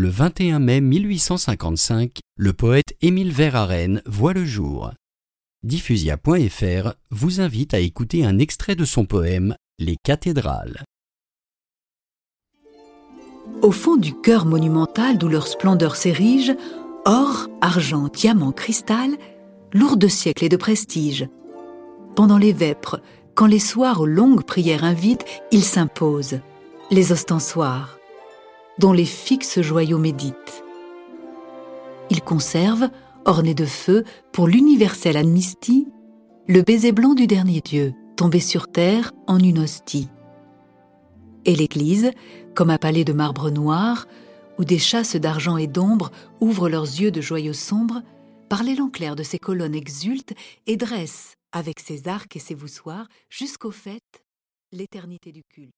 le 21 mai 1855, le poète Émile Verhaeren voit le jour. Diffusia.fr vous invite à écouter un extrait de son poème Les cathédrales. Au fond du cœur monumental d'où leur splendeur s'érige, or, argent, diamant, cristal, lourd de siècles et de prestige. Pendant les vêpres, quand les soirs aux longues prières invitent, ils s'imposent, les ostensoirs, dont les fixes joyaux méditent. Ils conservent, ornés de feu, pour l'universelle amnistie, le baiser blanc du dernier Dieu, tombé sur terre en une hostie. Et l'Église, comme un palais de marbre noir, où des chasses d'argent et d'ombre ouvrent leurs yeux de joyeux sombres, par l'élan clair de ses colonnes exulte et dresse, avec ses arcs et ses voussoirs, jusqu'au fait, l'éternité du culte.